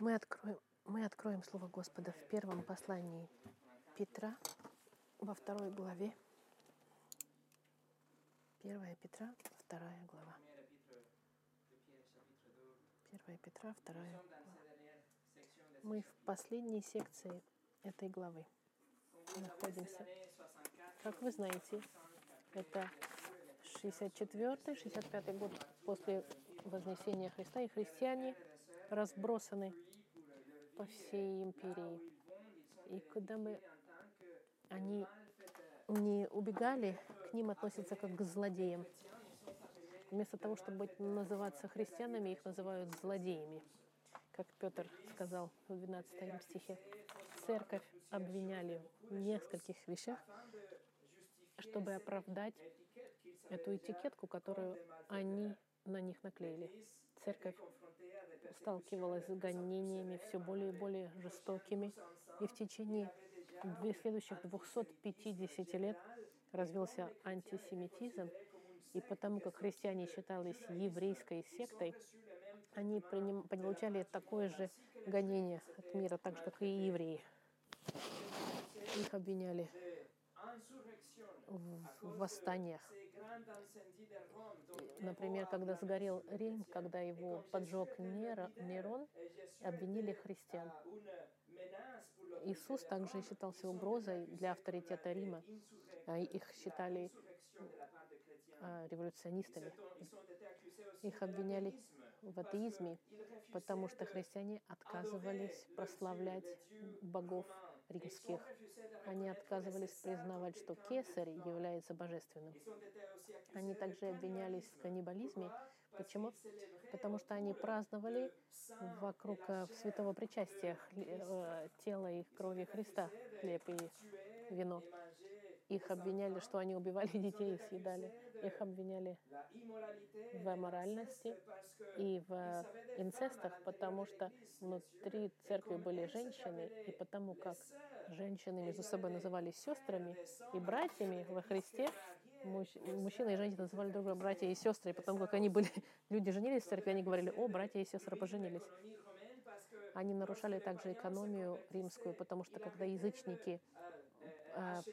Мы откроем, мы откроем Слово Господа в первом послании Петра, во второй главе. Первая Петра, вторая глава. Первая Петра, вторая глава. Мы в последней секции этой главы находимся. Как вы знаете, это 64-65 год после Вознесения Христа, и христиане разбросаны по всей империи. И когда мы, они не убегали, к ним относятся как к злодеям. Вместо того, чтобы называться христианами, их называют злодеями. Как Петр сказал в 12 стихе, церковь обвиняли в нескольких вещах, чтобы оправдать эту этикетку, которую они на них наклеили. Церковь сталкивалась с гонениями все более и более жестокими, и в течение следующих 250 лет развился антисемитизм, и потому как христиане считались еврейской сектой, они получали такое же гонение от мира, так же, как и евреи. Их обвиняли в восстаниях. Например, когда сгорел Рим, когда его поджег Нерон, обвинили христиан. Иисус также считался угрозой для авторитета Рима. А их считали а, революционистами. Их обвиняли в атеизме, потому что христиане отказывались прославлять богов римских. Они отказывались признавать, что кесарь является божественным. Они также обвинялись в каннибализме. Почему? Потому что они праздновали вокруг э, святого причастия э, тела и крови Христа, хлеб и вино. Их обвиняли, что они убивали детей и съедали. Их обвиняли в моральности и в инцестах, потому что внутри церкви были женщины, и потому как женщины между собой назывались сестрами и братьями во Христе, мужчины и женщины называли друг друга братья и сестры, и потому как они были, люди женились в церкви, они говорили, о, братья и сестры поженились. Они нарушали также экономию римскую, потому что когда язычники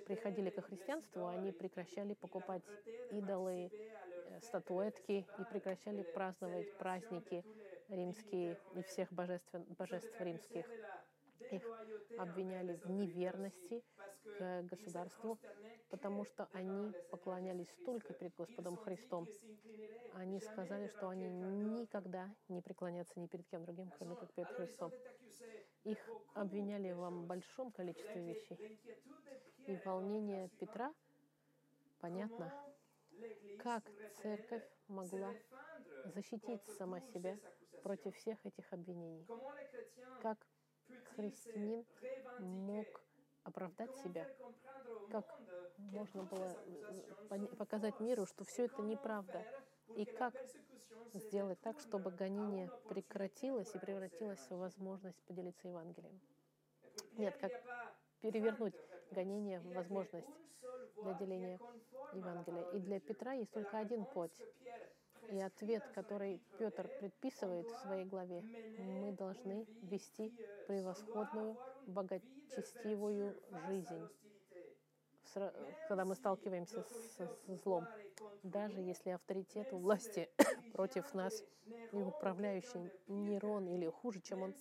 приходили к христианству, они прекращали покупать идолы, э, статуэтки и прекращали праздновать праздники римские и всех божеств, божеств римских. Их обвиняли в неверности к государству, потому что они поклонялись только перед Господом Христом. Они сказали, что они никогда не преклонятся ни перед кем другим, кроме как перед Христом. Их обвиняли в большом количестве вещей. И волнение Петра, понятно, как церковь могла защитить сама себя против всех этих обвинений. Как христианин мог оправдать себя, как можно было показать миру, что все это неправда, и как сделать так, чтобы гонение прекратилось и превратилось в возможность поделиться Евангелием. Нет, как перевернуть гонение в возможность для деления Евангелия. И для Петра есть только один путь. И ответ, который Петр предписывает в своей главе, мы должны вести превосходную, богочестивую жизнь, когда мы сталкиваемся с, с злом. Даже если авторитет у власти против нас и управляющий Нерон или хуже, чем он,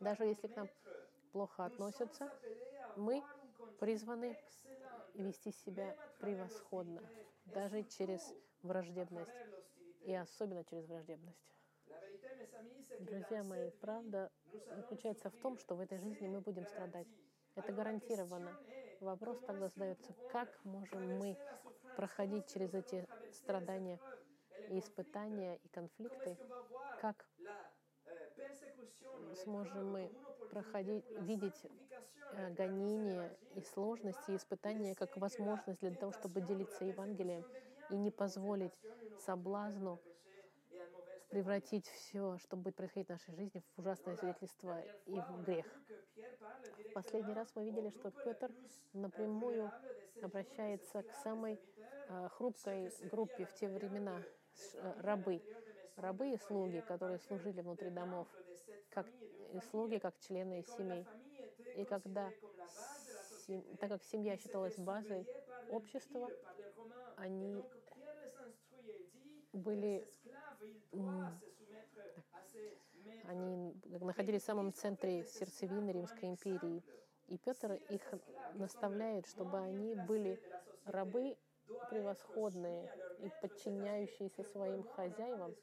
даже если к нам плохо относятся, мы призваны вести себя превосходно, даже через враждебность, и особенно через враждебность. Друзья мои, правда заключается в том, что в этой жизни мы будем страдать. Это гарантированно. Вопрос тогда задается, как можем мы проходить через эти страдания и испытания и конфликты, как сможем мы проходить, видеть э, гонения и сложности, и испытания как возможность для того, чтобы делиться Евангелием и не позволить соблазну превратить все, что будет происходить в нашей жизни, в ужасное свидетельство и в грех. В последний раз мы видели, что Петр напрямую обращается к самой э, хрупкой группе в те времена, э, рабы. Рабы и слуги, которые служили внутри домов. как и слуги, как члены семей. И когда, сем... так как семья считалась базой общества, они были они находились в самом центре сердцевины Римской империи. И Петр их наставляет, чтобы они были рабы превосходные и подчиняющиеся своим хозяевам.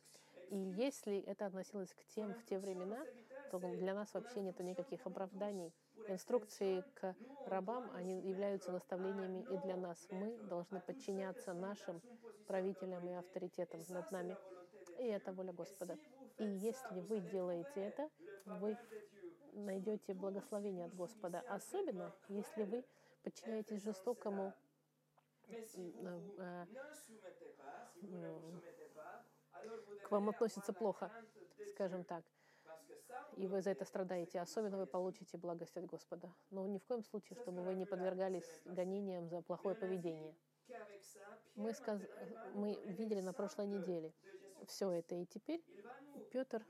И если это относилось к тем в те времена, то для нас вообще нет никаких оправданий. Инструкции к рабам, они являются наставлениями и для нас. Мы должны подчиняться нашим правителям и авторитетам над нами. И это воля Господа. И если вы делаете это, вы найдете благословение от Господа. Особенно, если вы подчиняетесь жестокому э, к вам относятся плохо, скажем так, и вы за это страдаете, особенно вы получите благость от Господа. Но ни в коем случае, чтобы вы не подвергались гонениям за плохое поведение. Мы, сказ... мы видели на прошлой неделе все это, и теперь Петр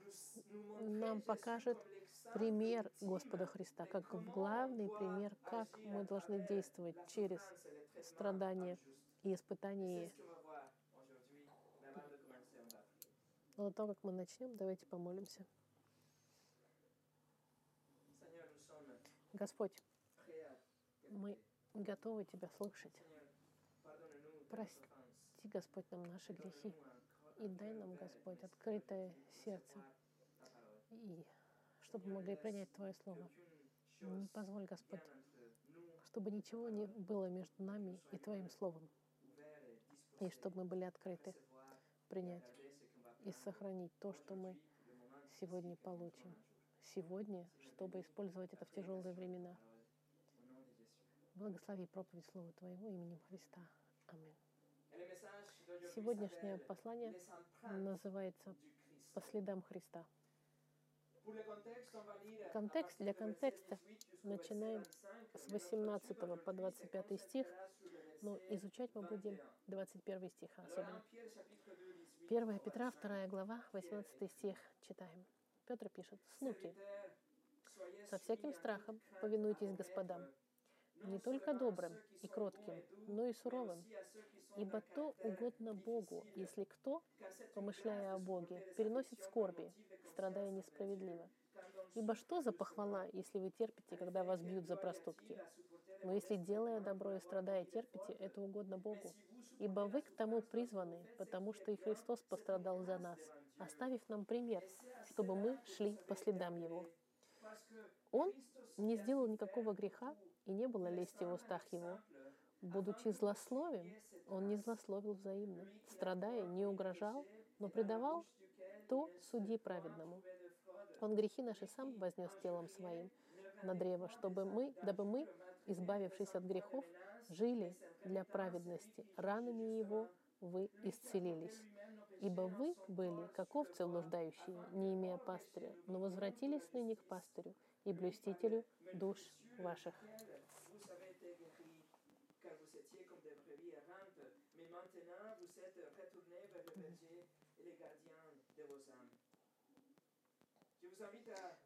нам покажет пример Господа Христа, как главный пример, как мы должны действовать через страдания и испытания. Но до того, как мы начнем, давайте помолимся. Господь, мы готовы Тебя слушать. Прости, Господь, нам наши грехи. И дай нам, Господь, открытое сердце. И чтобы мы могли принять Твое Слово. Не позволь, Господь, чтобы ничего не было между нами и Твоим Словом. И чтобы мы были открыты принять и сохранить то, что мы сегодня получим. Сегодня, чтобы использовать это в тяжелые времена. Благослови проповедь Слова Твоего именем Христа. Аминь. Сегодняшнее послание называется «По следам Христа». Контекст для контекста начинаем с 18 по 25 стих, но изучать мы будем 21 стих особенно. 1 Петра, 2 глава, 18 стих читаем. Петр пишет, «Слуги, со всяким страхом повинуйтесь господам, не только добрым и кротким, но и суровым, Ибо то угодно Богу, если кто, помышляя о Боге, переносит скорби, страдая несправедливо. Ибо что за похвала, если вы терпите, когда вас бьют за проступки? Но если, делая добро и страдая, терпите, это угодно Богу. Ибо вы к тому призваны, потому что и Христос пострадал за нас, оставив нам пример, чтобы мы шли по следам Его. Он не сделал никакого греха, и не было лести в устах Его. Будучи злословием, он не злословил взаимно, страдая, не угрожал, но предавал то суди праведному. Он грехи наши сам вознес телом своим на древо, чтобы мы, дабы мы, избавившись от грехов, жили для праведности. Ранами Его вы исцелились. Ибо вы были, как овцы блуждающие, не имея пастыря, но возвратились ныне к пастырю и блюстителю душ ваших.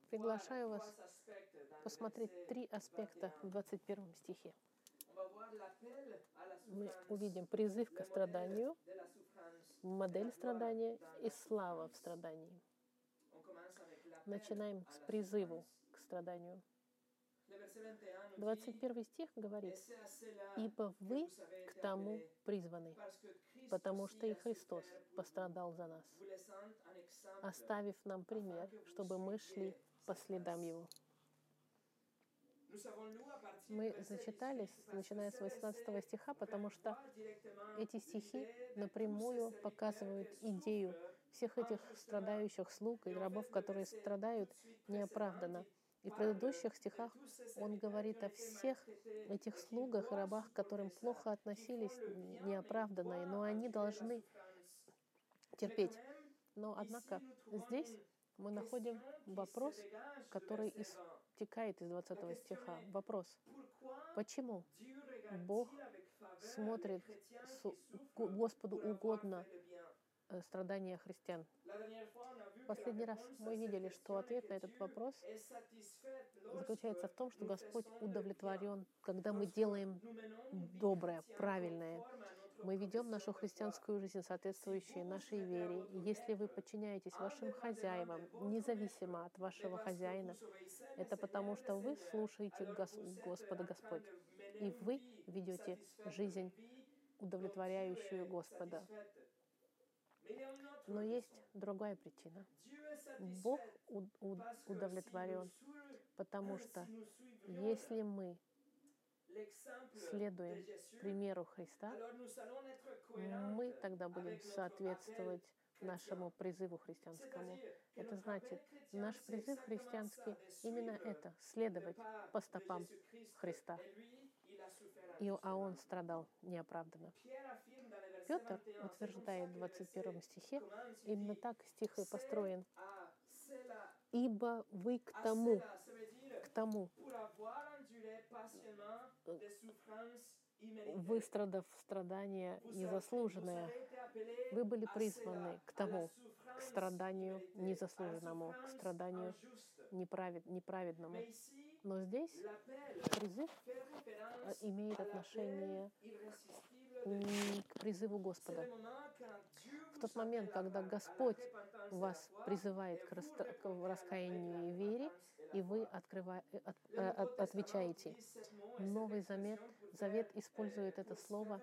Приглашаю вас посмотреть три аспекта в 21 стихе. Мы увидим призыв к страданию, модель страдания и слава в страдании. Начинаем с призыву к страданию. 21 стих говорит, «Ибо вы к тому призваны, потому что и Христос пострадал за нас, оставив нам пример, чтобы мы шли по следам Его». Мы зачитали, начиная с 18 стиха, потому что эти стихи напрямую показывают идею всех этих страдающих слуг и рабов, которые страдают неоправданно. И в предыдущих стихах он говорит о всех этих слугах и рабах, к которым плохо относились неоправданно, но они должны терпеть. Но, однако, здесь мы находим вопрос, который истекает из 20 стиха. Вопрос, почему Бог смотрит, Господу угодно страдания христиан. Последний раз мы видели, что ответ на этот вопрос заключается в том, что Господь удовлетворен, когда мы делаем доброе, правильное. Мы ведем нашу христианскую жизнь, соответствующую нашей вере. И если вы подчиняетесь вашим хозяевам, независимо от вашего хозяина, это потому, что вы слушаете Гос- Господа Господь. И вы ведете жизнь, удовлетворяющую Господа. Но есть другая причина. Бог удовлетворен, потому что если мы следуем примеру Христа, мы тогда будем соответствовать нашему призыву христианскому. Это значит, наш призыв христианский именно это — следовать по стопам Христа. И, а он страдал неоправданно. Петр утверждает в 21 стихе, именно так стих и построен. «Ибо вы к тому, к тому, выстрадав страдания незаслуженное, вы были призваны к тому, к страданию незаслуженному, к страданию неправед, неправедному. Но здесь призыв э, имеет отношение к призыву Господа. В тот момент, когда Господь вас призывает к, раста- к раскаянию и вере, и вы открыва- э, от- э, от- отвечаете. Новый Завет, Завет использует это слово,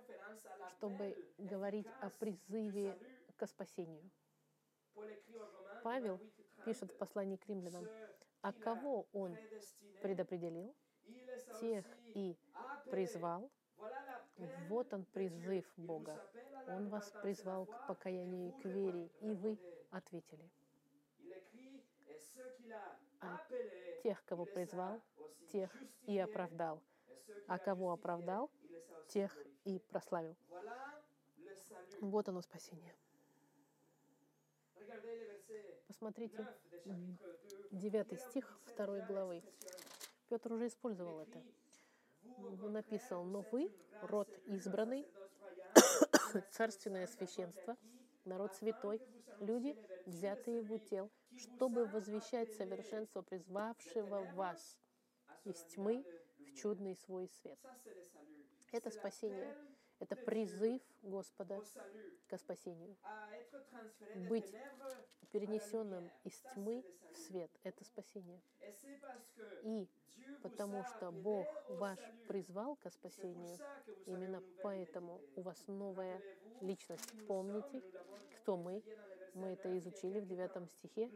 чтобы говорить о призыве к спасению. Павел пишет в послании к римлянам, а кого он предопределил, тех и призвал. Вот он призыв Бога. Он вас призвал к покаянию и к вере, и вы ответили. А тех, кого призвал, тех и оправдал. А кого оправдал, тех и прославил. Вот оно спасение. Посмотрите, девятый стих второй главы. Петр уже использовал это. Он написал, но вы, род избранный, царственное священство, народ святой, люди, взятые в утел, чтобы возвещать совершенство призвавшего вас из тьмы в чудный свой свет. Это спасение. Это призыв Господа к спасению. Быть перенесенным из тьмы в свет — это спасение. И потому что Бог ваш призвал к спасению, именно поэтому у вас новая личность. Помните, кто мы? Мы это изучили в девятом стихе,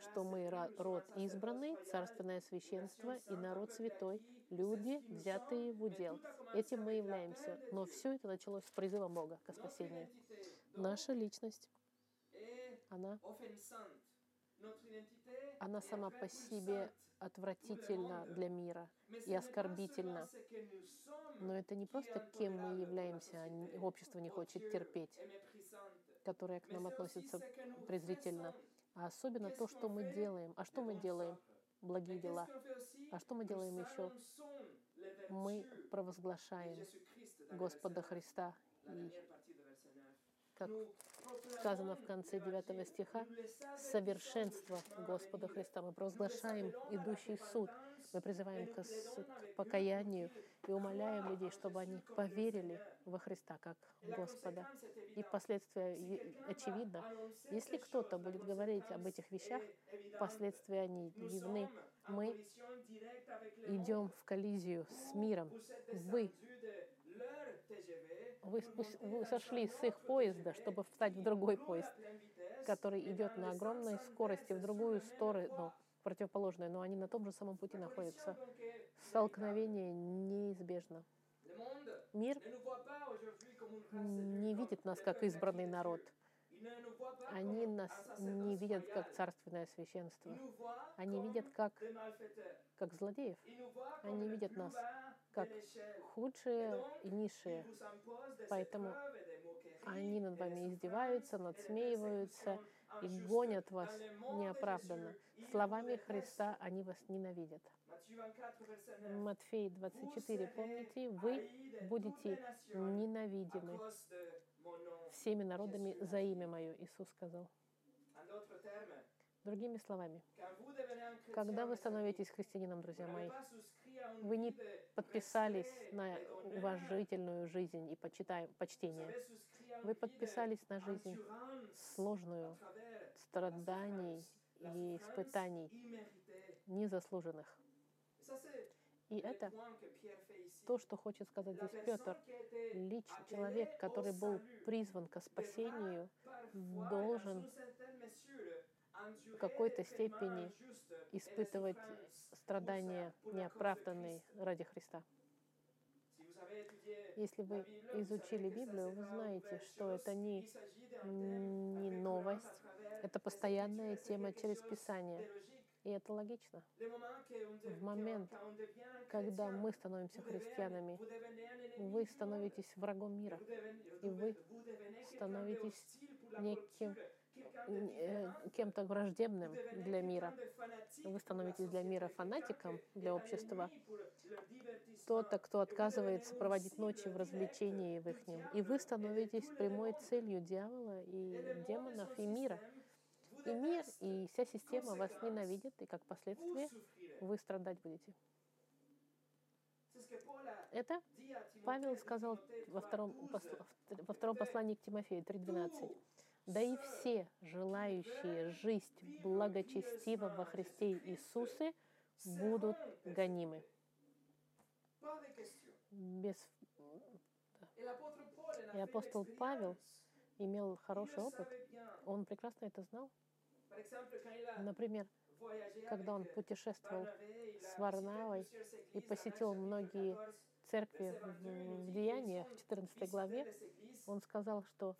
что мы род избранный, царственное священство и народ святой, люди, взятые в удел. Этим мы являемся. Но все это началось с призыва Бога к спасению. Наша личность, она, она сама по себе отвратительна для мира и оскорбительна. Но это не просто кем мы являемся, общество не хочет терпеть, которое к нам относится презрительно, а особенно то, что мы делаем. А что мы делаем? Благие дела. А что мы делаем еще? Мы провозглашаем Господа Христа. И, как сказано в конце 9 стиха, совершенство Господа Христа. Мы провозглашаем идущий суд. Мы призываем к, к покаянию и умоляем людей, чтобы они поверили во Христа как Господа. И последствия очевидно. Если кто-то будет говорить об этих вещах, последствия они явны. Мы идем в коллизию с миром. Вы, вы, вы сошли с их поезда, чтобы встать в другой поезд, который идет на огромной скорости в другую сторону, противоположную, но они на том же самом пути находятся. Столкновение неизбежно. Мир не видит нас как избранный народ. Они нас не видят как царственное священство. Они видят как, как злодеев. Они видят нас как худшие и низшие. Поэтому они над вами издеваются, надсмеиваются и гонят вас неоправданно. Словами Христа они вас ненавидят. Матфей 24, помните, вы будете ненавидимы всеми народами за имя Мое, Иисус сказал. Другими словами, когда вы становитесь христианином, друзья мои, вы не подписались на уважительную жизнь и почитаем, почтение. Вы подписались на жизнь сложную, страданий и испытаний, незаслуженных. И это то, что хочет сказать здесь Петр. Личный человек, который был призван к спасению, должен какой-то степени испытывать страдания неоправданные ради Христа. Если вы изучили Библию, вы знаете, что это не, не новость, это постоянная тема через Писание. И это логично. В момент, когда мы становимся христианами, вы становитесь врагом мира. И вы становитесь неким кем-то враждебным для мира. Вы становитесь для мира фанатиком, для общества. Кто-то, кто отказывается проводить ночи в развлечении в их И вы становитесь прямой целью дьявола и демонов и мира. И мир, и вся система вас ненавидит, и как последствие вы страдать будете. Это Павел сказал во втором, во втором послании к Тимофею 3.12. «Да и все, желающие жизнь благочестиво во Христе Иисусе, будут гонимы». Без... И апостол Павел имел хороший опыт. Он прекрасно это знал. Например, когда он путешествовал с Варнавой и посетил многие церкви в Деяниях, в 14 главе, он сказал, что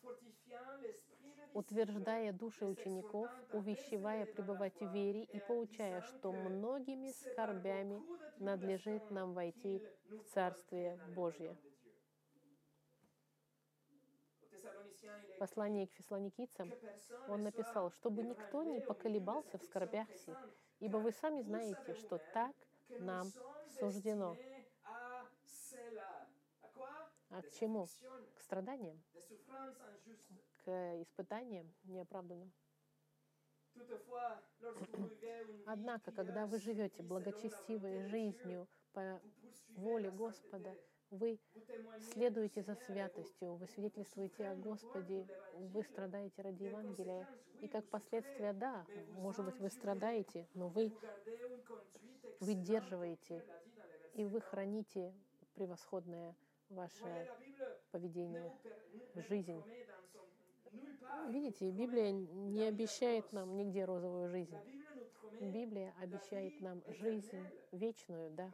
утверждая души учеников, увещевая пребывать в вере и поучая, что многими скорбями надлежит нам войти в Царствие Божье. послании к фессалоникийцам. он написал, чтобы никто не поколебался в скорбях сих, ибо вы сами знаете, что так нам суждено. А к чему? К страданиям, испытаниям неоправданным. Однако, когда вы живете благочестивой жизнью по воле Господа, вы следуете за святостью, вы свидетельствуете о Господе, вы страдаете ради Евангелия. И как последствие, да, может быть, вы страдаете, но вы выдерживаете, и вы храните превосходное ваше поведение, жизнь. Видите, Библия не обещает нам нигде розовую жизнь. Библия обещает нам жизнь вечную, да,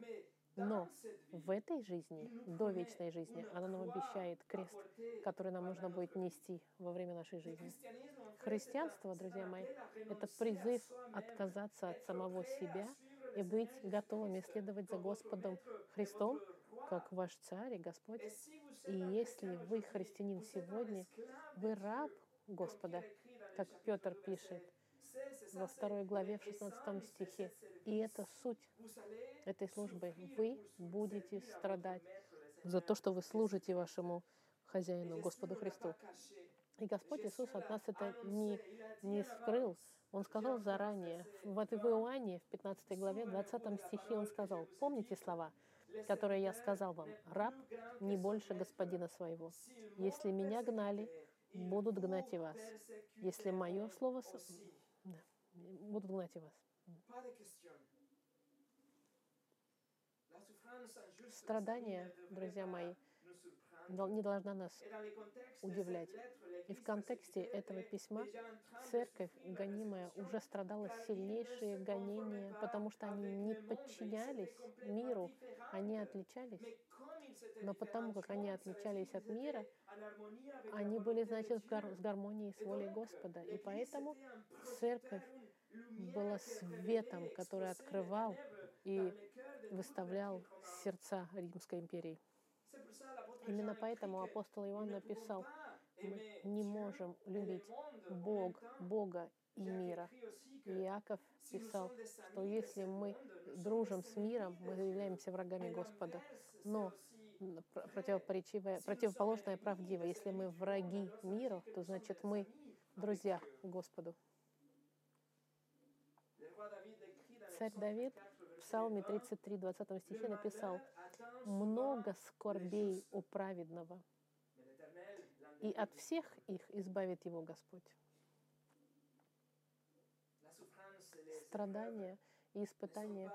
но в этой жизни, до вечной жизни, она нам обещает крест, который нам нужно будет нести во время нашей жизни. Христианство, друзья мои, это призыв отказаться от самого себя и быть готовыми следовать за Господом Христом, как ваш царь и Господь. И если вы христианин сегодня, вы раб Господа, как Петр пишет во второй главе, в 16 стихе. И это суть этой службы. Вы будете страдать за то, что вы служите вашему хозяину, Господу Христу. И Господь Иисус от нас это не, не скрыл. Он сказал заранее. В Иоанне, в 15 главе, 20 стихе Он сказал, помните слова, которые я сказал вам, раб не больше господина своего. Если меня гнали, будут гнать и вас. Если мое слово... Да, будут гнать и вас. Страдания, друзья мои, не должна нас удивлять. И в контексте этого письма церковь, гонимая, уже страдала сильнейшие гонения, потому что они не подчинялись миру, они отличались. Но потому как они отличались от мира, они были, значит, в гармонии с волей Господа. И поэтому церковь была светом, который открывал и выставлял сердца Римской империи. Именно поэтому апостол Иоанн написал, мы не можем любить Бог, Бога и мира. И Иаков писал, что если мы дружим с миром, мы являемся врагами Господа. Но противоположное правдиво. Если мы враги миру, то значит мы друзья Господу. Царь Давид в Псалме 33, 20 стихе написал, «Много скорбей у праведного, и от всех их избавит его Господь». Страдания и испытания,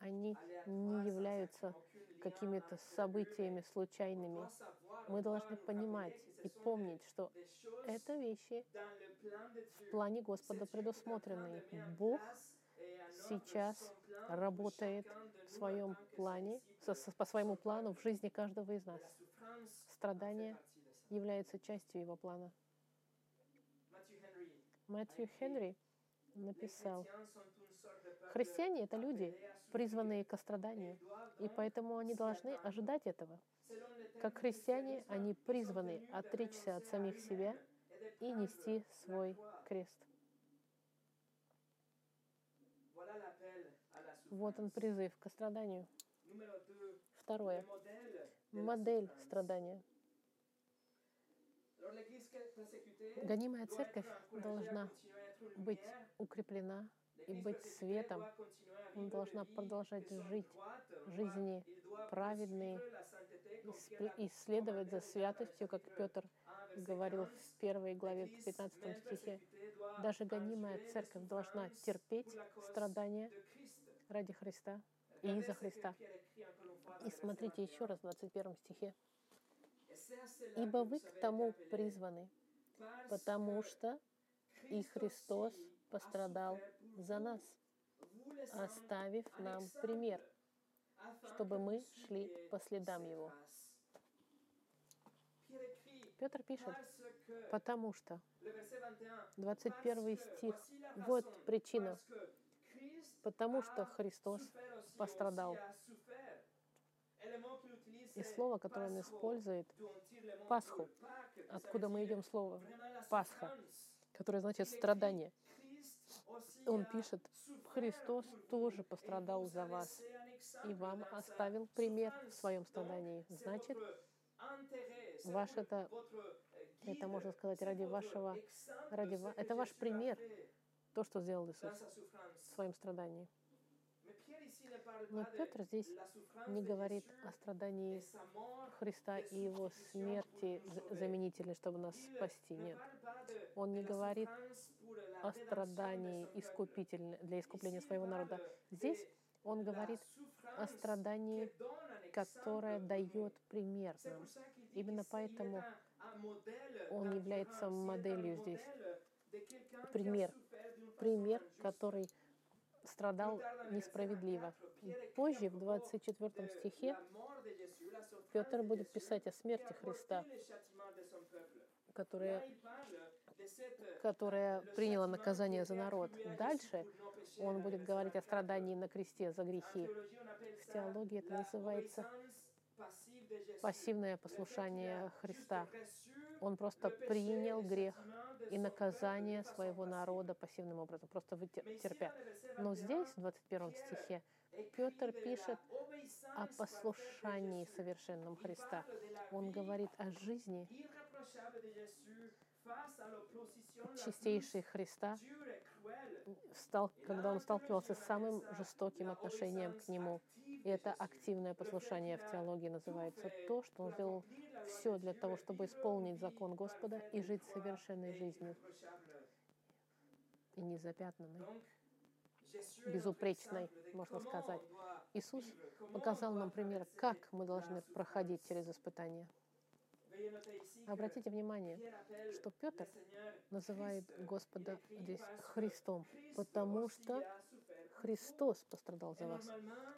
они не являются какими-то событиями случайными. Мы должны понимать и помнить, что это вещи в плане Господа предусмотрены. Бог сейчас работает в своем плане, по своему плану в жизни каждого из нас. Страдание является частью его плана. Мэтью Хенри написал, христиане — это люди, призванные к страданию, и поэтому они должны ожидать этого. Как христиане, они призваны отречься от самих себя и нести свой крест. Вот он призыв к страданию. Второе. Модель страдания. Гонимая церковь должна быть укреплена и быть светом. Она должна продолжать жить жизни спре- и следовать за святостью, как Петр говорил в первой главе 15 стихе. Даже гонимая церковь должна терпеть страдания ради Христа и из-за Христа. И смотрите еще раз в 21 стихе. «Ибо вы к тому призваны, потому что и Христос пострадал за нас, оставив нам пример, чтобы мы шли по следам Его». Петр пишет, потому что 21 стих, вот причина, потому что Христос пострадал. И слово, которое он использует, Пасху, откуда мы идем слово Пасха, которое значит страдание. Он пишет, Христос тоже пострадал за вас и вам оставил пример в своем страдании. Значит, ваш это, это можно сказать, ради вашего, ради, это ваш пример, то, что сделал Иисус в своем страдании. Но Петр здесь не говорит о страдании Христа и его смерти за- заменительной, чтобы нас спасти. Нет. Он не говорит о страдании искупительной для искупления своего народа. Здесь он говорит о страдании, которое дает пример нам. Именно поэтому он является моделью здесь. Пример. Пример, который страдал несправедливо. Позже, в 24 стихе, Петр будет писать о смерти Христа, которая, которая приняла наказание за народ. Дальше он будет говорить о страдании на кресте за грехи. В теологии это называется пассивное послушание Христа. Он просто принял грех и наказание своего народа пассивным образом, просто терпя. Но здесь, в 21 стихе, Петр пишет о послушании совершенном Христа. Он говорит о жизни чистейшей Христа, стал, когда он сталкивался с самым жестоким отношением к нему. И это активное послушание в теологии называется то, что он сделал все для того, чтобы исполнить закон Господа и жить совершенной жизнью и незапятнанной, безупречной, можно сказать. Иисус показал нам пример, как мы должны проходить через испытания. Обратите внимание, что Петр называет Господа здесь Христом, потому что Христос пострадал за вас.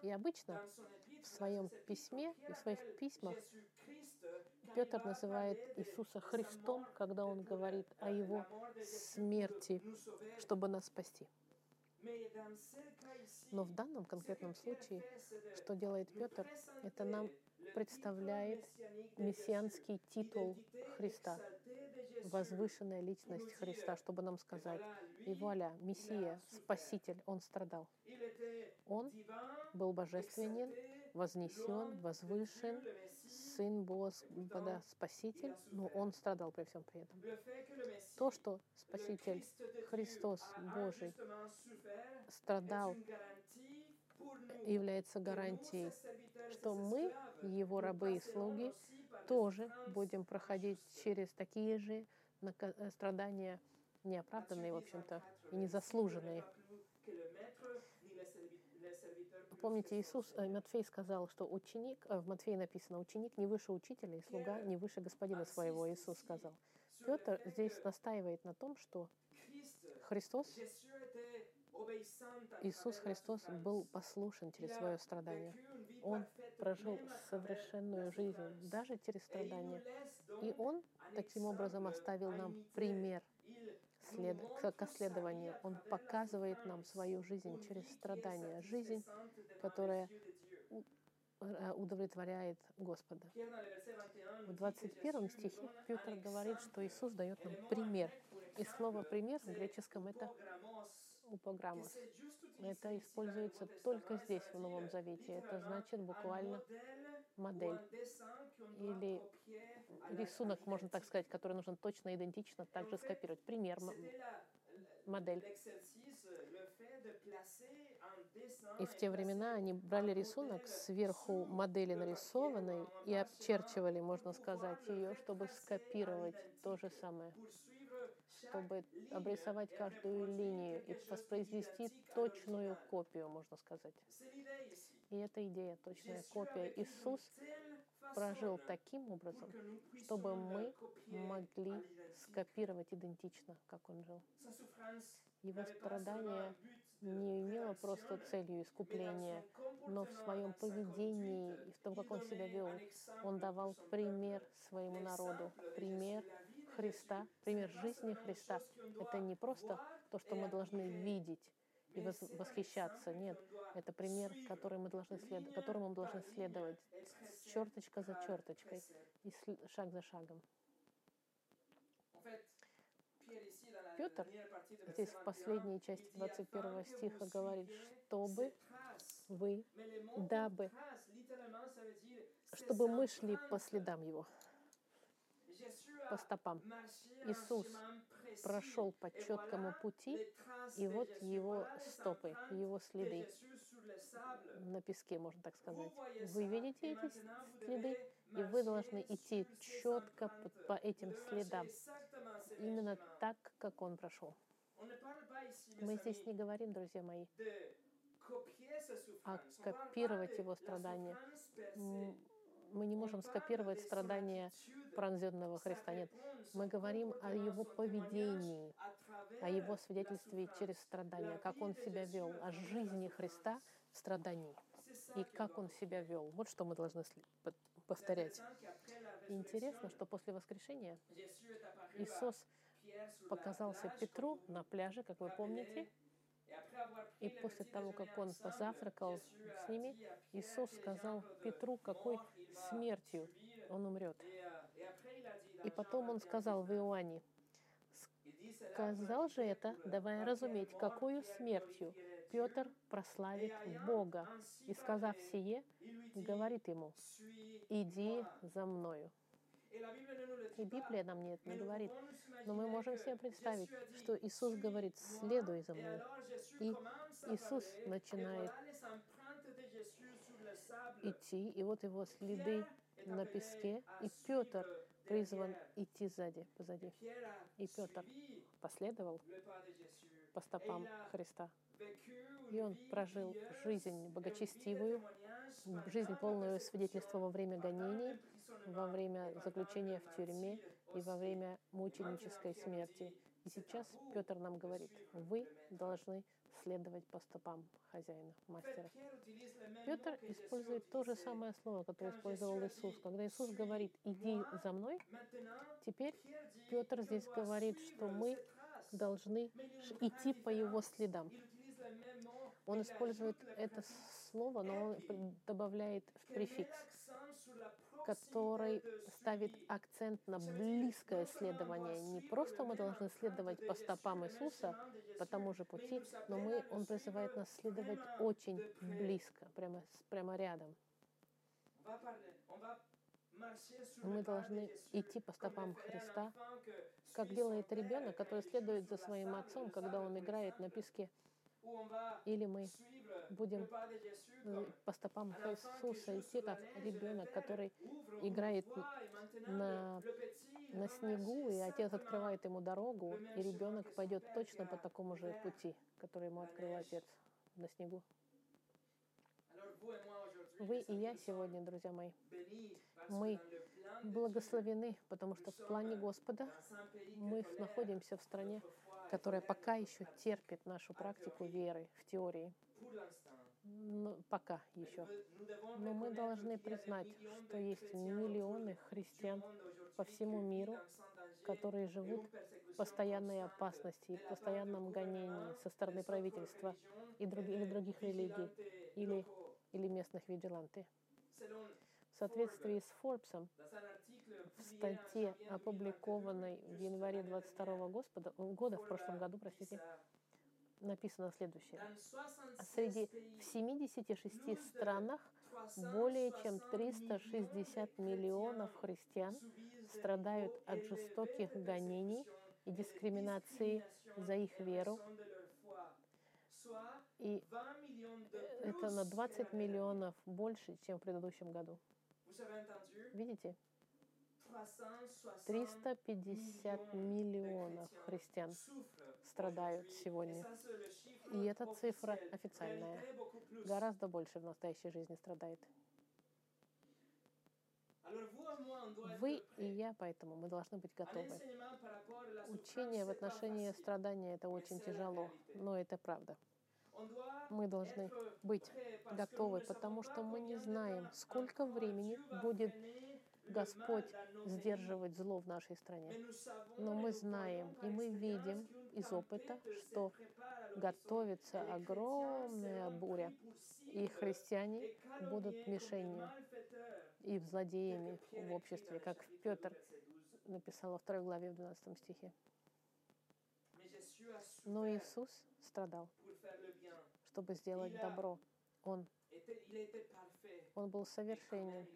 И обычно в своем письме и в своих письмах Петр называет Иисуса Христом, когда он говорит о его смерти, чтобы нас спасти. Но в данном конкретном случае, что делает Петр, это нам представляет мессианский титул Христа, возвышенная личность Христа, чтобы нам сказать, и вуаля, Мессия, Спаситель, Он страдал. Он был божественен, вознесен, возвышен, Сын Господа, Спаситель, но Он страдал при всем при этом. То, что Спаситель Христос Божий страдал, является гарантией, что мы, Его рабы и слуги, тоже будем проходить через такие же страдания, неоправданные, в общем-то, и незаслуженные. Помните, Иисус, э, Матфей сказал, что ученик, э, в Матфея написано, ученик не выше учителя, и слуга не выше господина своего, Иисус сказал. Петр здесь настаивает на том, что Христос, Иисус Христос был послушен через свое страдание. Он прожил совершенную жизнь, даже через страдания. И Он таким образом оставил нам пример след... к следованию. Он показывает нам свою жизнь через страдания. Жизнь, которая э, удовлетворяет Господа. В 21 стихе Петр говорит, что Иисус дает нам пример. И слово «пример» в греческом — это «упограммос». Это используется только здесь, в Новом Завете. Это значит буквально модель или рисунок, можно так сказать, который нужно точно, идентично также скопировать. Пример, модель. И в те времена они брали рисунок сверху модели нарисованной и обчерчивали, можно сказать, ее, чтобы скопировать то же самое чтобы обрисовать каждую линию и воспроизвести точную копию, можно сказать. И эта идея, точная копия. Иисус прожил таким образом, чтобы мы могли скопировать идентично, как он жил. Его страдание не имело просто целью искупления, но в своем поведении и в том, как он себя вел, он давал пример своему народу, пример Христа, пример жизни Христа. Это не просто то, что мы должны видеть и восхищаться. Нет, это пример, который мы должны след... которому мы должны следовать черточка за черточкой и шаг за шагом. Петр здесь в последней части 21 стиха говорит, чтобы вы, дабы, чтобы мы шли по следам Его, по стопам. Иисус прошел по четкому пути, и вот его стопы, его следы. на песке, можно так сказать. Вы видите эти следы, и вы должны идти четко по этим следам, именно так, как он прошел. Мы здесь не говорим, друзья мои, а копировать его страдания. Мы не можем скопировать страдания пронзенного Христа. Нет, мы говорим о его поведении, о его свидетельстве через страдания, как он себя вел, о жизни Христа в страдании и как он себя вел. Вот что мы должны повторять. интересно, что после воскрешения Иисус показался Петру на пляже, как вы помните, и после того, как он позавтракал с ними, Иисус сказал Петру, какой смертью он умрет. И потом он сказал в Иоанне, сказал же это, давая разуметь, какую смертью Петр прославит Бога. И сказав сие, говорит ему, иди за мною. И Библия нам нет, не говорит. Но мы можем себе представить, что Иисус говорит, следуй за мной. И Иисус начинает идти, и вот его следы на песке, и Петр призван идти сзади, позади. И Петр последовал по стопам Христа. И он прожил жизнь богочестивую, жизнь полную свидетельства во время гонений, во время заключения в тюрьме и во время мученической смерти. И сейчас Петр нам говорит, вы должны следовать по стопам хозяина, мастера. Петр использует то же самое слово, которое использовал Иисус. Когда Иисус говорит «иди за мной», теперь Петр здесь говорит, что мы должны идти по его следам. Он использует это слово, но он добавляет префикс который ставит акцент на близкое следование. Не просто мы должны следовать по стопам Иисуса, по тому же пути, но мы, Он призывает нас следовать очень близко, прямо, прямо рядом. Мы должны идти по стопам Христа, как делает ребенок, который следует за своим отцом, когда он играет на песке. Или мы будем по стопам Иисуса идти, как ребенок, который играет на, на снегу, и отец открывает ему дорогу, и ребенок пойдет точно по такому же пути, который ему открыл отец на снегу. Вы и я сегодня, друзья мои, мы благословены, потому что в плане Господа мы находимся в стране, которая пока еще терпит нашу практику веры в теории. Ну, пока еще. Но мы должны признать, что есть миллионы христиан по всему миру, которые живут в постоянной опасности и в постоянном гонении со стороны правительства и друг, или других религий, или, или местных виджиланты. В соответствии с Форбсом, в статье, опубликованной в январе 22 господа, года, в прошлом году, простите, написано следующее. Среди в 76 странах более чем 360 миллионов христиан страдают от жестоких гонений и дискриминации за их веру. И это на 20 миллионов больше, чем в предыдущем году. Видите? 350 миллионов христиан страдают сегодня. И эта цифра официальная. Гораздо больше в настоящей жизни страдает. Вы и я, поэтому мы должны быть готовы. Учение в отношении страдания это очень тяжело, но это правда. Мы должны быть готовы, потому что мы не знаем, сколько времени будет Господь сдерживать зло в нашей стране. Но мы знаем и мы видим из опыта, что готовится огромная буря, и христиане будут мишенью и злодеями в обществе, как Петр написал во второй главе в 12 стихе. Но Иисус страдал, чтобы сделать добро. Он, он был совершенен,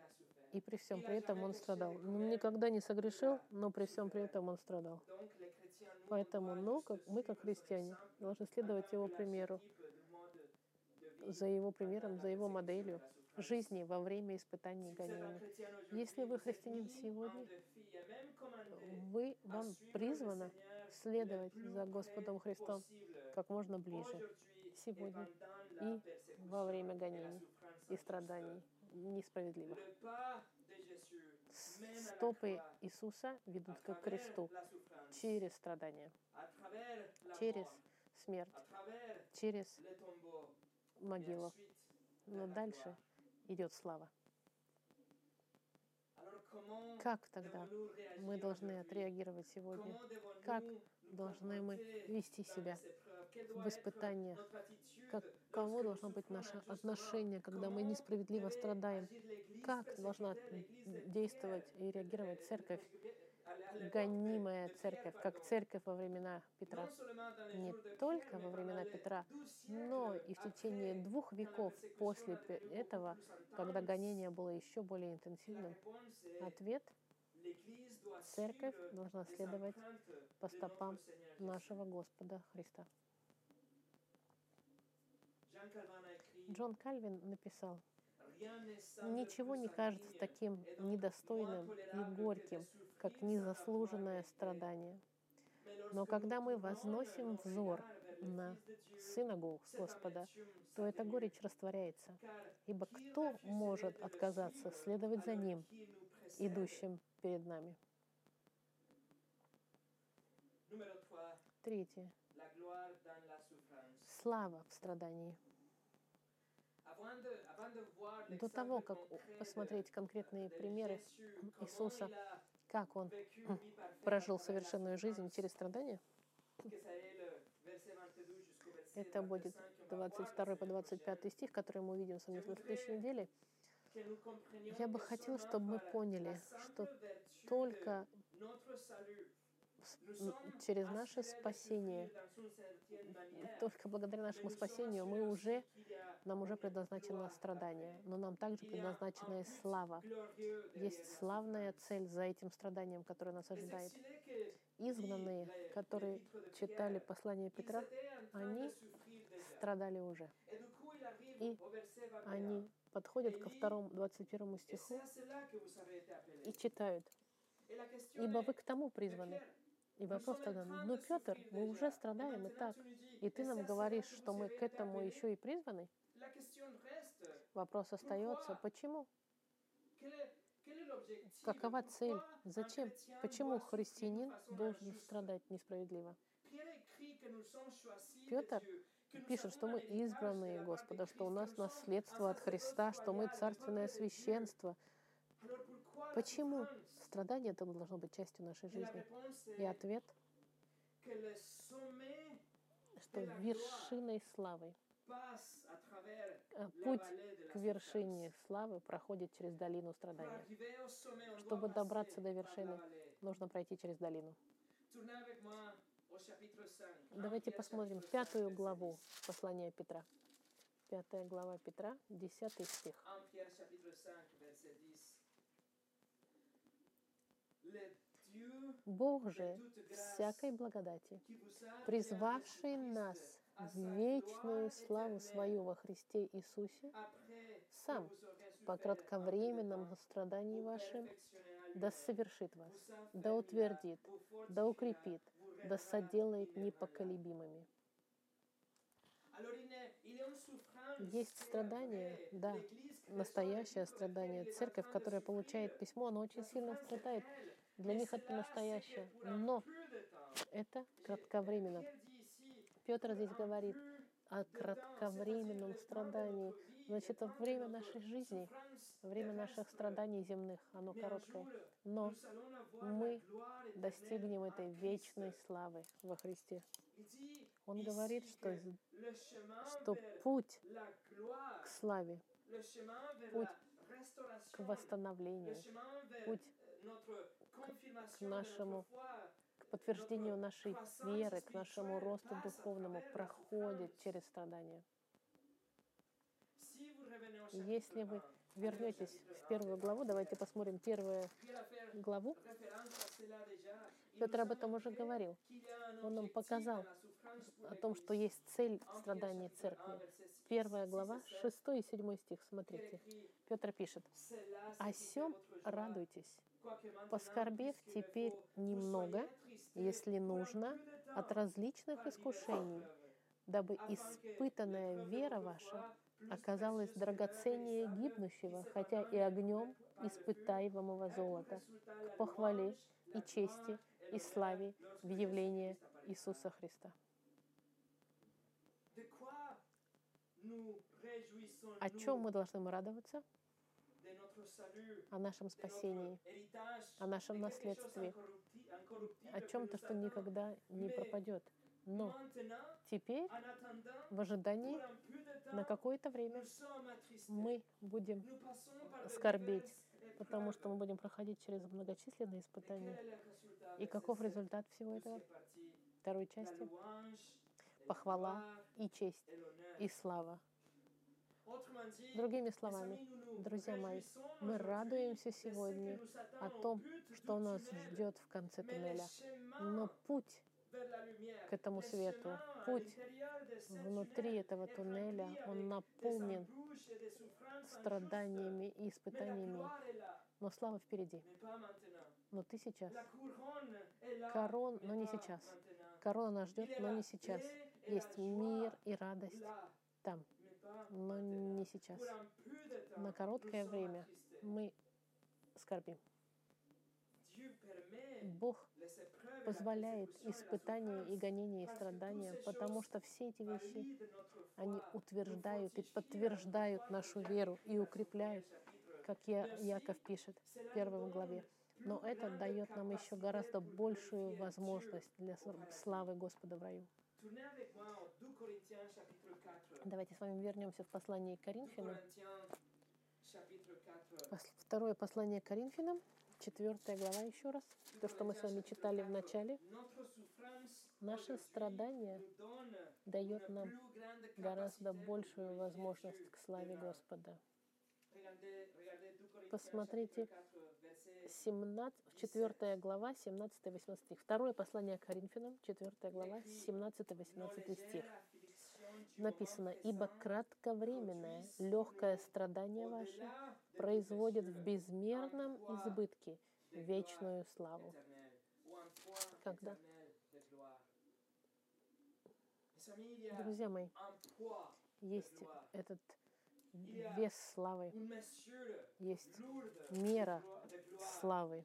и при всем при этом он страдал. Он никогда не согрешил, но при всем при этом он страдал. Поэтому ну, как, мы, как христиане, должны следовать его примеру, за его примером, за его моделью жизни во время испытаний и гонений. Если вы христианин сегодня, вы, вам призвано следовать за Господом Христом как можно ближе сегодня и во время гонений и страданий несправедливых. Стопы Иисуса ведут к кресту через страдания, через смерть, через могилу. Но дальше идет слава. Как тогда мы должны отреагировать сегодня? Как должны мы вести себя в испытаниях? Каково должно быть наше отношение, когда мы несправедливо страдаем? Как должна действовать и реагировать церковь, гонимая церковь, как церковь во времена Петра? Не только во времена Петра, но и в течение двух веков после этого, когда гонение было еще более интенсивным. Ответ — церковь должна следовать по стопам нашего Господа Христа. Джон Кальвин написал, «Ничего не кажется таким недостойным и горьким, как незаслуженное страдание. Но когда мы возносим взор на Сына Господа, то эта горечь растворяется. Ибо кто может отказаться следовать за Ним, идущим перед нами? Третье. Слава в страдании. До того, как посмотреть конкретные примеры Иисуса, как Он прожил совершенную жизнь через страдания, это будет 22 по 25 стих, который мы увидим с вами на следующей неделе. Я бы хотел, чтобы мы поняли, что только через наше спасение, только благодаря нашему спасению мы уже, нам уже предназначено страдание, но нам также предназначена и слава. Есть славная цель за этим страданием, которое нас ожидает. Изгнанные, которые читали послание Петра, они страдали уже. И au verset 21. Они подходят ко второму, 21 Et c'est стиху и читают. «Ибо вы к тому призваны». И вопрос тогда, ну, Петр, мы уже страдаем и так. И ты «Et нам говоришь, что мы к этому appelés?» еще и призваны? Вопрос остается, почему? Какова цель? Зачем? Почему христианин должен страдать несправедливо? Петр Пишет, что мы избранные Господа, что у нас наследство от Христа, что мы царственное священство. Почему? Страдание это должно быть частью нашей жизни? И ответ, что вершиной славы, la путь к вершине славы проходит через долину страдания. Чтобы добраться до вершины, нужно пройти через долину. Tournez avec moi au chapitre 5. Давайте посмотрим chapitre 5, пятую главу 10. послания Петра. Пятая глава Петра, десятый стих. Бог же всякой благодати, призвавший нас в вечную славу свою во Христе Иисусе, сам по кратковременном страдании вашим, да совершит вас, да утвердит, да укрепит, да соделает непоколебимыми. Есть vraie. да, Настоящее страдание. Церковь, которая получает письмо, она очень сильно страдает. Для них это настоящее. Но это кратковременно. Петр здесь говорит о кратковременном страдании. Значит, время нашей жизни, время наших страданий земных, оно короткое. Но мы достигнем этой вечной славы во Христе. Он говорит, что, что путь к славе, путь к восстановлению, путь euh, de нашему к подтверждению нашей веры, к нашему росту духовному проходит через страдания. Если вы 1, вернетесь в 1, первую главу, давайте 1, посмотрим первую главу. Петр об этом уже говорил. Он нам показал о том, что есть цель 1 Pierre страданий chapitre 1, церкви. verset 6, Первая 6 глава, et 7, 6 и 7 стих, смотрите. Петр пишет, «Cela «О сем радуйтесь, поскорбев теперь немного, если нужно, от различных искушений, дабы испытанная вера ваша оказалась драгоценнее гибнущего, хотя и огнем испытаемого золота, к похвале и чести и славе в явление. Иисуса Христа. О чем мы должны радоваться? О нашем спасении, о нашем наследстве, о чем-то, что никогда не пропадет. Но теперь, в ожидании, на какое-то время мы будем скорбеть, потому что мы будем проходить через многочисленные испытания. И каков результат всего этого? Второй части похвала и честь и слава. Другими словами, друзья мои, мы радуемся сегодня о том, что нас ждет в конце туннеля. Но путь к этому свету, путь внутри этого туннеля, он наполнен страданиями и испытаниями. Но слава впереди. Но ты сейчас. Корон, но не сейчас. Корона нас ждет, но не сейчас. Есть мир и радость там, но не сейчас. На короткое время мы скорбим. Бог позволяет испытания и гонения и страдания, потому что все эти вещи, они утверждают и подтверждают нашу веру и укрепляют, как Я-. Яков пишет в первой главе. Но это дает нам еще гораздо большую возможность для славы Господа в раю. Давайте с вами вернемся в послание к 2 Коринфянам. Corinthiens chapitre 4. Пос- Второе послание к Коринфянам, Четвертая глава еще раз. То, что мы с вами читали в начале. Наше страдание дает нам гораздо большую возможность к славе Господа. Господа. Regardez, regardez 2 Corinthiens Посмотрите, chapitre 4, verset 17, 4 глава, 17-18 стих. Второе послание к Коринфянам, 4 глава, 17-18 стих. Написано, «Ибо кратковременное, легкое страдание ваше производит в безмерном избытке вечную славу». Когда? Друзья мои, есть этот вес славы, есть мера славы,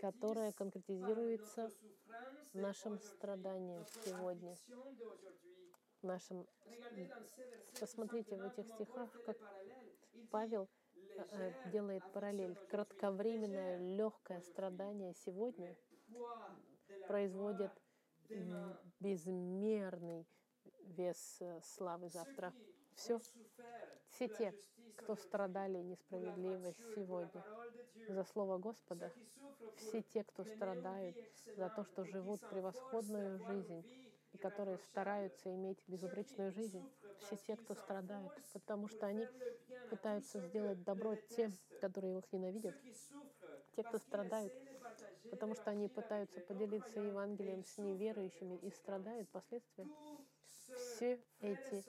которая конкретизируется нашим страданием сегодня, нашим... Посмотрите в этих стихах, как Павел э, делает параллель. Кратковременное легкое страдание сегодня производит безмерный вес э, славы завтра. Все, все те, кто страдали несправедливо сегодня за Слово Господа, все те, кто страдают за то, что живут превосходную жизнь и которые стараются иметь безупречную жизнь, все те, кто страдают, потому что они пытаются сделать добро тем, которые их ненавидят, те, кто страдают, потому что они пытаются поделиться Евангелием с неверующими и страдают последствия. Все эти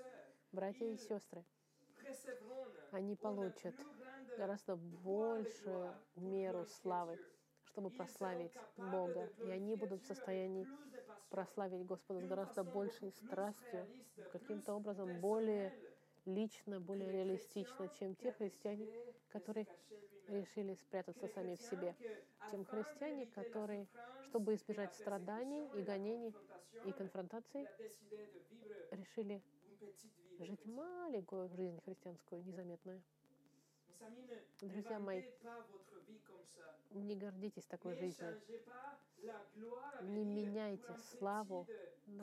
братья и сестры, они получат гораздо большую меру славы, чтобы прославить Бога. И они будут в состоянии прославить Господа с гораздо большей страстью, каким-то образом более лично, более реалистично, чем те христиане, которые решили спрятаться сами в себе, чем христиане, которые, чтобы избежать страданий и гонений и конфронтаций, решили жить маленькую жизнь христианскую, незаметную. Друзья мои, не гордитесь такой жизнью. Не меняйте славу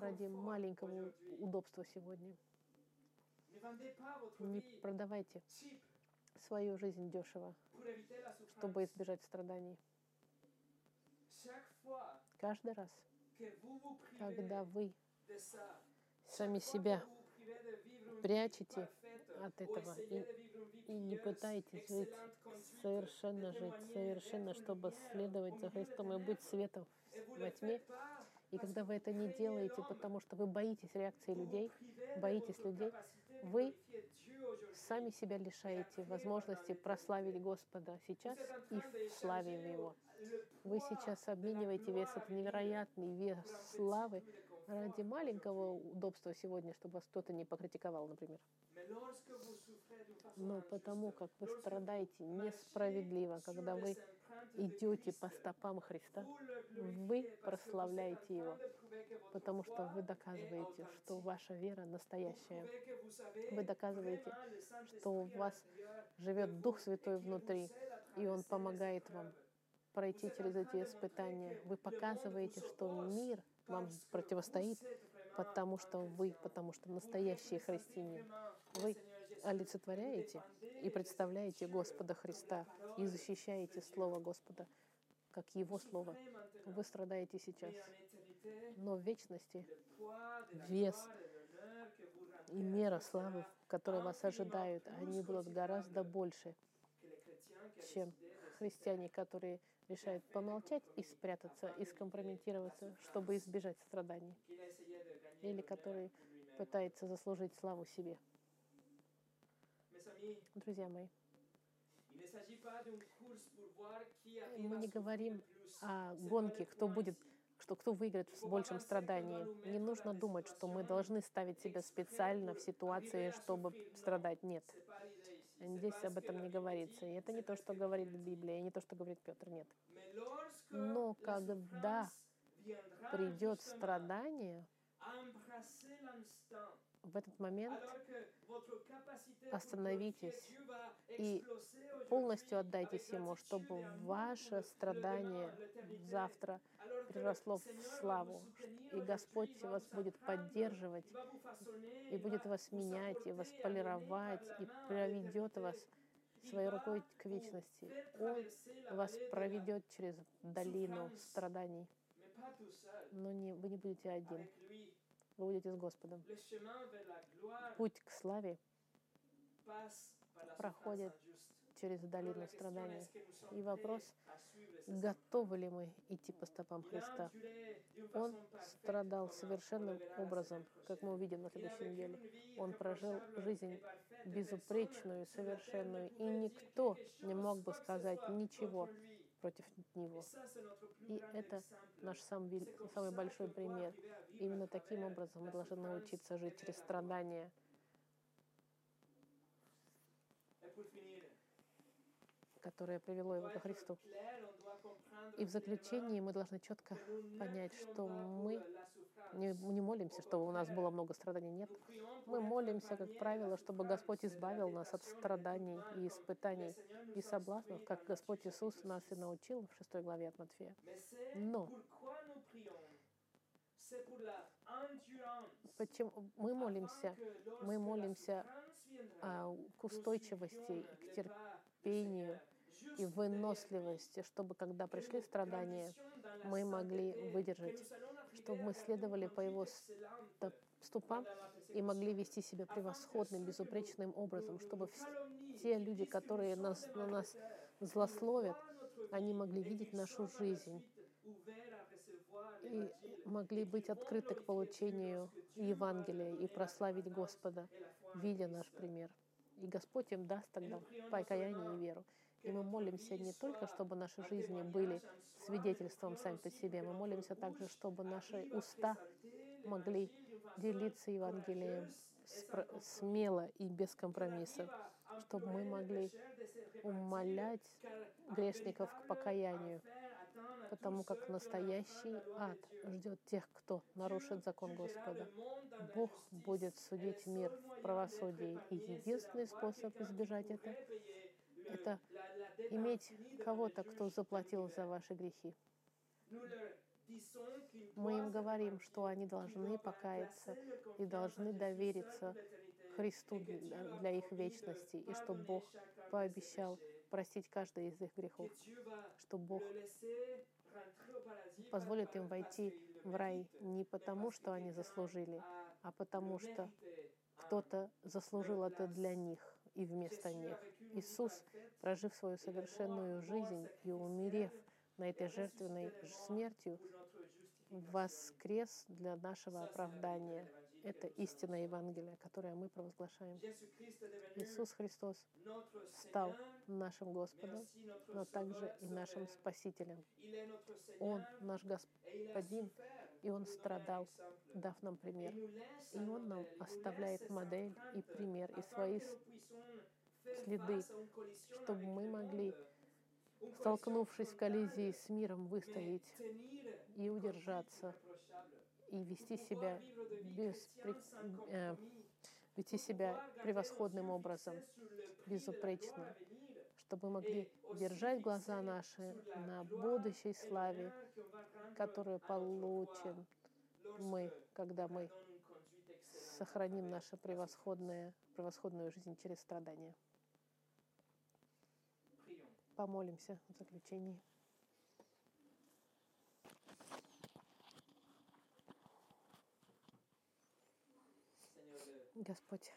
ради маленького удобства сегодня. Не продавайте свою жизнь дешево, чтобы избежать страданий. Каждый раз, когда вы сами себя прячете от этого и, и не пытаетесь жить, совершенно жить, совершенно, чтобы следовать за Христом и быть светом во тьме. И когда вы это не делаете, потому что вы боитесь реакции людей, боитесь людей, вы сами себя лишаете возможности прославить Господа сейчас и в славе Его. Вы сейчас обмениваете вес, это невероятный вес славы ради маленького удобства сегодня, чтобы вас кто-то не покритиковал, например. Но потому как вы страдаете несправедливо, когда вы идете по стопам Христа, вы прославляете Его, потому что вы доказываете, что ваша вера настоящая. Вы доказываете, что у вас живет Дух Святой внутри, и Он помогает вам пройти через эти испытания. Вы показываете, что мир вам противостоит, потому что вы, потому что настоящие христиане. Вы олицетворяете и представляете Господа Христа и защищаете Слово Господа, как Его Слово. Вы страдаете сейчас, но в вечности вес и мера славы, которые вас ожидают, они будут гораздо больше, чем христиане, которые решают помолчать и спрятаться, и скомпрометироваться, чтобы избежать страданий, или которые пытаются заслужить славу себе. Друзья мои, мы не говорим о гонке, кто будет, что кто выиграет с большим страданием. Не нужно думать, что мы должны ставить себя специально в ситуации, чтобы страдать. Нет. Здесь об этом не говорится. И это не то, что говорит Библия, и не то, что говорит Петр. Нет. Но когда придет страдание, в этот момент остановитесь и полностью отдайтесь Ему, чтобы ваше страдание завтра переросло в славу. И Господь вас будет поддерживать, и будет вас менять, и вас полировать, и проведет вас своей рукой к вечности. Он вас проведет через долину страданий, но не, вы не будете один. Вы будете с Господом. Путь к славе проходит через долину sommes И вопрос, готовы ли мы идти по стопам Христа? Он страдал совершенным образом, как мы увидим на следующей неделе. Он прожил жизнь безупречную, совершенную, и никто не мог бы сказать ничего. Против него. И это наш comme самый большой пример. Именно таким образом мы должны научиться жить через страдания. Которое привело его ко Христу. И в заключении мы должны четко понять, что pas pour мы не, не молимся, чтобы у нас было много страданий. Нет. Мы молимся, как правило, чтобы Господь избавил нас от страданий и испытаний и соблазнов, как Господь Иисус нас и 6. научил в 6 главе от Матфея. Но почему мы молимся мы молимся а, к устойчивости, к терпению и выносливости, чтобы когда пришли страдания, мы могли выдержать, чтобы мы следовали по Его ступам и могли вести себя превосходным, безупречным образом, чтобы те люди, которые нас, на нас злословят, они могли видеть нашу жизнь и могли быть открыты к получению Евангелия и прославить Господа, видя наш пример. И Господь им даст тогда покаяние и веру. И мы молимся не только, чтобы наши жизни были свидетельством сами по себе, мы молимся также, чтобы наши уста могли делиться Евангелием смело и без компромиссов, чтобы мы могли умолять грешников к покаянию, потому как настоящий ад ждет тех, кто нарушит закон Господа. Бог будет судить мир в правосудии, и единственный способ избежать это — это иметь кого-то, кто заплатил за ваши грехи. Мы им говорим, что они должны покаяться и должны довериться Христу для, их вечности, и что Бог пообещал простить каждый из их грехов, что Бог позволит им войти в рай не потому, что они заслужили, а потому что кто-то заслужил это для них и вместо них. Иисус, прожив свою совершенную жизнь и умерев на этой жертвенной смертью, воскрес для нашего оправдания. Это истина Евангелия, которое мы провозглашаем. Иисус Христос стал нашим Господом, но также и нашим Спасителем. Он наш Господин, и Он страдал, дав нам пример. И Он нам оставляет модель и пример, и свои следы, чтобы мы могли, столкнувшись в коллизии с миром, выстоять и удержаться, и вести себя без, э, вести себя превосходным образом, безупречно, чтобы мы могли держать глаза наши на будущей славе, которую получим мы, когда мы сохраним нашу превосходную жизнь через страдания. Помолимся в заключении. Господь,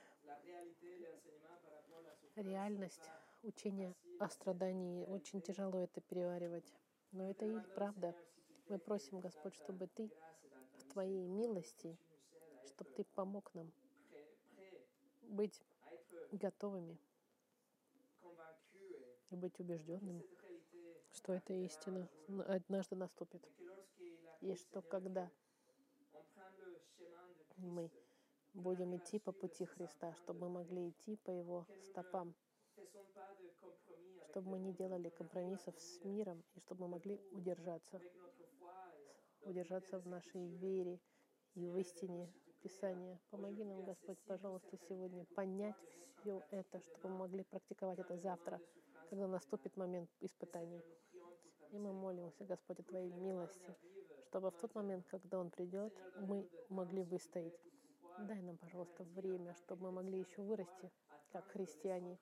реальность учения о страдании очень тяжело это переваривать. Но это и правда. Мы просим, Господь, чтобы Ты в Твоей милости, чтобы Ты помог нам быть готовыми и быть убежденными, что эта истина однажды наступит. И что когда мы будем идти по пути Христа, чтобы мы могли идти по Его стопам, чтобы мы не делали компромиссов с миром, и чтобы мы могли удержаться, удержаться в нашей вере и в истине Писания. Помоги нам, Господь, пожалуйста, сегодня понять все это, чтобы мы могли практиковать это завтра, когда наступит момент испытаний. И мы молимся, Господь, о Твоей милости, чтобы в тот момент, когда Он придет, мы могли выстоять. Дай нам, пожалуйста, время, чтобы мы могли еще вырасти, как христиане,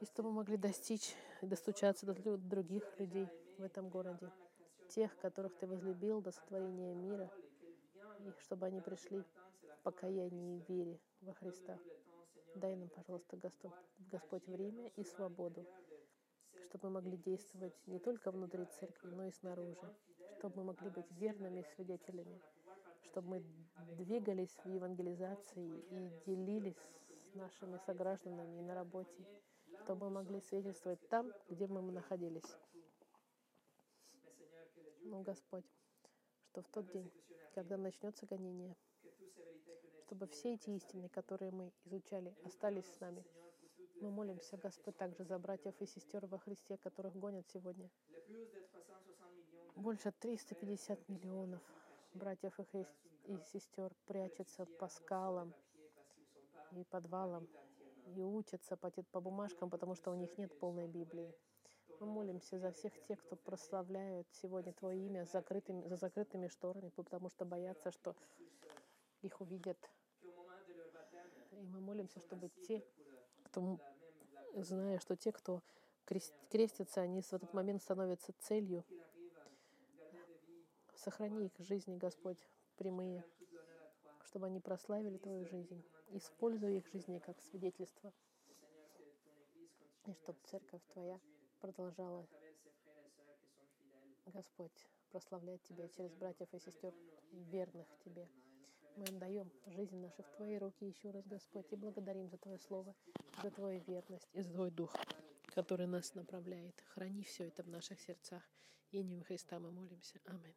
и чтобы мы могли достичь достучаться до других людей в этом городе, тех, которых Ты возлюбил до сотворения мира, и чтобы они пришли в покаянии и вере во Христа. Дай нам, пожалуйста, Господь, Господь время и свободу, чтобы мы могли действовать не только внутри церкви, но и снаружи, чтобы мы могли быть верными свидетелями, чтобы мы двигались в евангелизации и делились с нашими согражданами и на работе, чтобы мы могли свидетельствовать там, где мы находились. Ну, Господь, что в тот день, когда начнется гонение, чтобы все эти истины, которые мы изучали, остались с нами. Мы молимся, Господь, также за братьев и сестер во Христе, которых гонят сегодня. Больше 350 миллионов братьев и, сестер прячутся по скалам и подвалам и учатся по, по бумажкам, потому что у них нет полной Библии. Мы молимся за всех тех, кто прославляют сегодня Твое имя закрытыми, за закрытыми шторами, потому что боятся, что их увидят. Молимся, чтобы те, кто, зная, что те, кто крес- крестятся, они в этот момент становятся целью. Сохрани их жизни, Господь, прямые, чтобы они прославили Твою жизнь. Используй их жизни как свидетельство. И чтобы церковь Твоя продолжала, Господь, прославлять Тебя через братьев и сестер, верных Тебе. Мы отдаем жизнь нашу в Твои руки еще раз, Господь, и благодарим за Твое Слово, за Твою верность и за Твой Дух, который нас направляет. Храни все это в наших сердцах. Именем Христа мы молимся. Аминь.